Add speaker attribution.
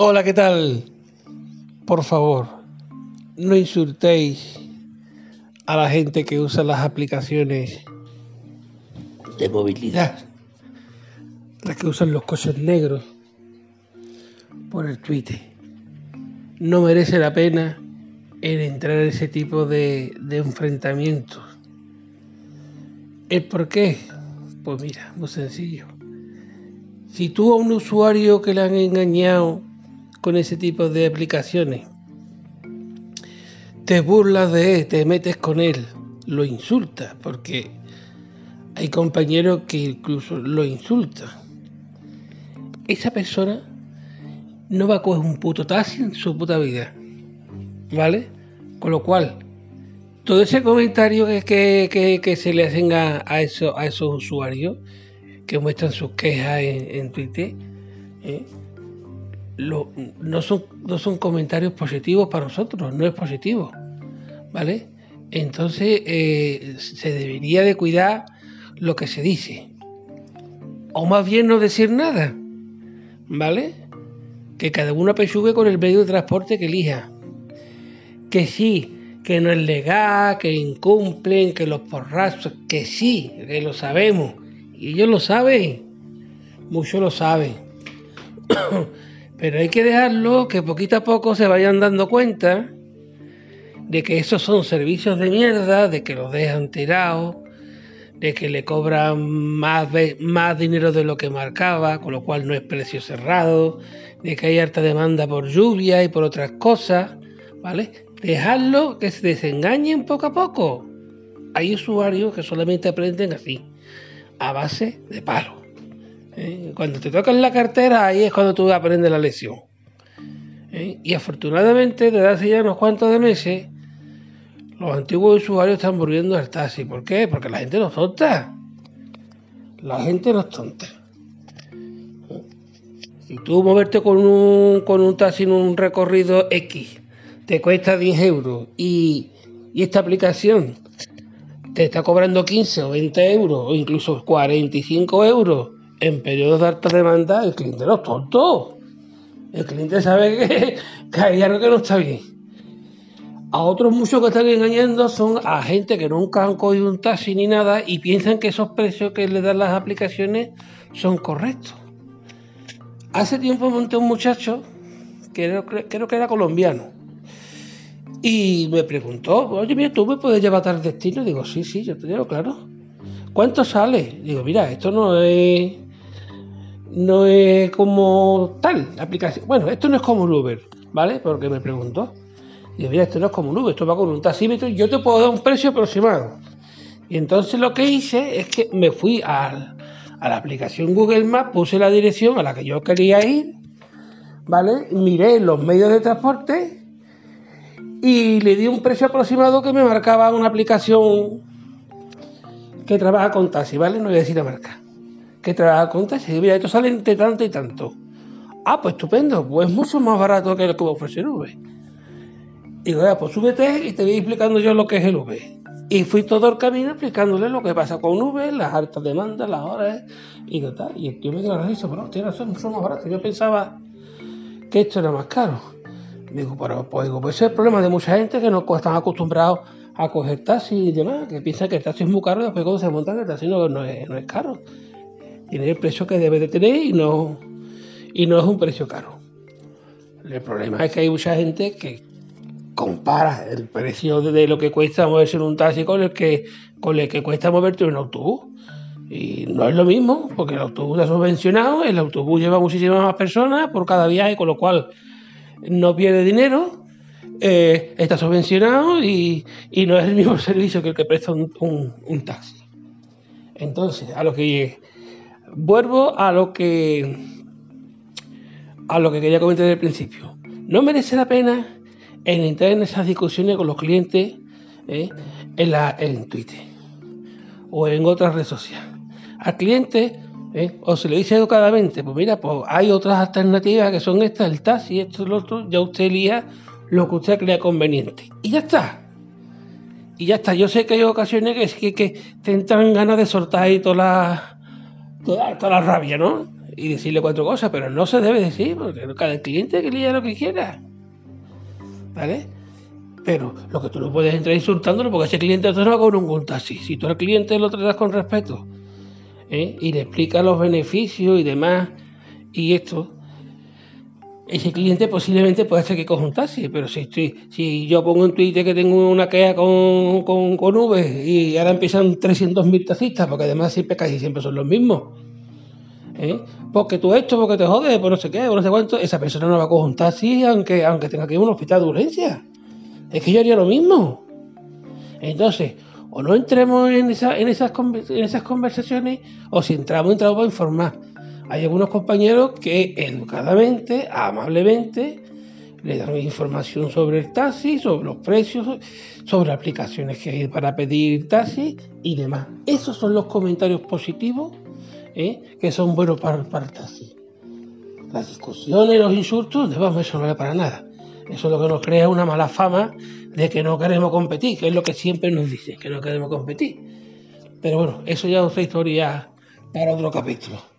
Speaker 1: Hola, ¿qué tal? Por favor, no insultéis a la gente que usa las aplicaciones de movilidad, las que usan los coches negros por el Twitter. No merece la pena en entrar en ese tipo de, de enfrentamientos. ¿El por qué? Pues mira, muy sencillo. Si tú a un usuario que le han engañado con ese tipo de aplicaciones, te burlas de él, te metes con él, lo insultas, porque hay compañeros que incluso lo insultan. Esa persona no va a coger un puto taxi en su puta vida. ¿Vale? Con lo cual, todo ese comentario que, que, se le hacen a, a, eso, a esos usuarios que muestran sus quejas en, Twitter, ¿eh? No, son, no son comentarios positivos para nosotros, no es positivo. ¿Vale? Entonces eh, se debería de cuidar lo que se dice. O más bien no decir nada. ¿Vale? Que cada uno apechugue con el medio de transporte que elija. Que sí, que no es legal, que incumplen, que los porrazos, que sí, que lo sabemos. Y ellos lo saben. Muchos lo saben. Pero hay que dejarlo que poquito a poco se vayan dando cuenta de que esos son servicios de mierda, de que los dejan tirados, de que le cobran más, más dinero de lo que marcaba, con lo cual no es precio cerrado, de que hay harta demanda por lluvia y por otras cosas, ¿vale? Dejarlo que se desengañen poco a poco. Hay usuarios que solamente aprenden así, a base de palo. ¿Eh? Cuando te tocan la cartera, ahí es cuando tú aprendes la lección. ¿eh? Y afortunadamente, desde hace ya unos cuantos de meses, los antiguos usuarios están volviendo al taxi. ¿Por qué? Porque la gente no es tonta. La gente no es tonta. Si tú moverte con un, con un taxi en un recorrido X te cuesta 10 euros y, y esta aplicación te está cobrando 15 o 20 euros o incluso 45 euros en periodos de alta demanda, el cliente no es tonto. El cliente sabe que, que hay algo que no está bien. A otros muchos que están engañando son a gente que nunca han cogido un taxi ni nada y piensan que esos precios que le dan las aplicaciones son correctos. Hace tiempo monté un muchacho, que creo, que era colombiano, y me preguntó, oye, mira, ¿tú me puedes llevar al destino? Digo, sí, sí, yo te llevo, claro. ¿Cuánto sale? Digo, mira, esto no es no es como tal aplicación. Bueno, esto no es como un Uber, ¿vale? Porque me preguntó. Y mira, esto no es como un Uber, esto va con un taxímetro y yo te puedo dar un precio aproximado. Y entonces lo que hice es que me fui a, la aplicación Google Maps, puse la dirección a la que yo quería ir, ¿vale? Miré los medios de transporte y le di un precio aproximado que me marcaba una aplicación que trabaja con taxi, ¿vale? No voy a decir la marca. Que trabaja con taxi. Y mira, esto sale entre tanto y tanto. Ah, pues estupendo, pues mucho más barato que lo que va a ofrecer Uber. Digo, pues súbete y te voy explicando yo lo que es el V. Y fui todo el camino explicándole lo que pasa con V, las altas demandas, las horas y tal. Y el tío me dio la risa, pero tiene razón, son más baratos. Yo pensaba que esto era más caro. Digo, pero pues, digo, pues ese es el problema de mucha gente que no están acostumbrados a coger taxi y demás, que piensan que el taxi es muy caro y después cuando se montan el taxi no, es, no es caro. Tiene el precio que debe de tener y no, y no es un precio caro. El problema es que hay mucha gente que compara el precio de lo que cuesta moverse en un taxi con el que, con el que cuesta moverte en un autobús. Y no es lo mismo, porque el autobús está subvencionado, el autobús lleva muchísimas más personas por cada viaje, con lo cual no pierde dinero, eh, está subvencionado y, no es el mismo servicio que el que presta un, taxi. Entonces, a lo que vuelvo a lo que a lo que quería comentar el principio. No merece la pena en entrar en esas discusiones con los clientes ¿eh? en, la, en Twitter o en otras redes sociales. Al cliente ¿eh? o se le dice educadamente, pues mira, pues hay otras alternativas que son estas, el taxi, esto, lo otro, ya usted elija lo que usted crea conveniente. Y ya está. Y ya está. Yo sé que hay ocasiones que, que, que te entran ganas de soltar ahí toda la, toda, toda la rabia, ¿no? y decirle cuatro cosas, pero no se debe decir, porque cada cliente que lea lo que quiera. ¿Vale? Pero lo que tú no puedes entrar insultándolo porque ese cliente no va con un taxi. Si tú al cliente lo tratas con respeto ¿eh? y le explicas los beneficios y demás y esto, ese cliente posiblemente puede ser que coja un taxi, pero si estoy, si yo pongo en Twitter que tengo una queja con, con, con V y ahora empiezan 300.000 taxistas, porque además siempre casi siempre son los mismos. ¿eh? Porque tú esto, porque te jodes, por no sé qué, por no sé cuánto, esa persona no va a un taxi aunque, aunque tenga que ir a un hospital de urgencia. Es que yo haría lo mismo. Entonces, o no entremos en, esas, en esas conversaciones, o si entramos, entramos para informar hay algunos compañeros que educadamente, amablemente, le dan información sobre el taxi, sobre los precios, sobre aplicaciones que hay para pedir taxi y demás. Esos son los comentarios positivos ¿eh? que son buenos para, el taxi. Las discusiones, los insultos, vamos, eso no vale para nada. Eso es lo que nos crea una mala fama de que no queremos competir, que es lo que siempre nos dicen, que no queremos competir. Pero bueno, eso ya es otra historia para otro capítulo.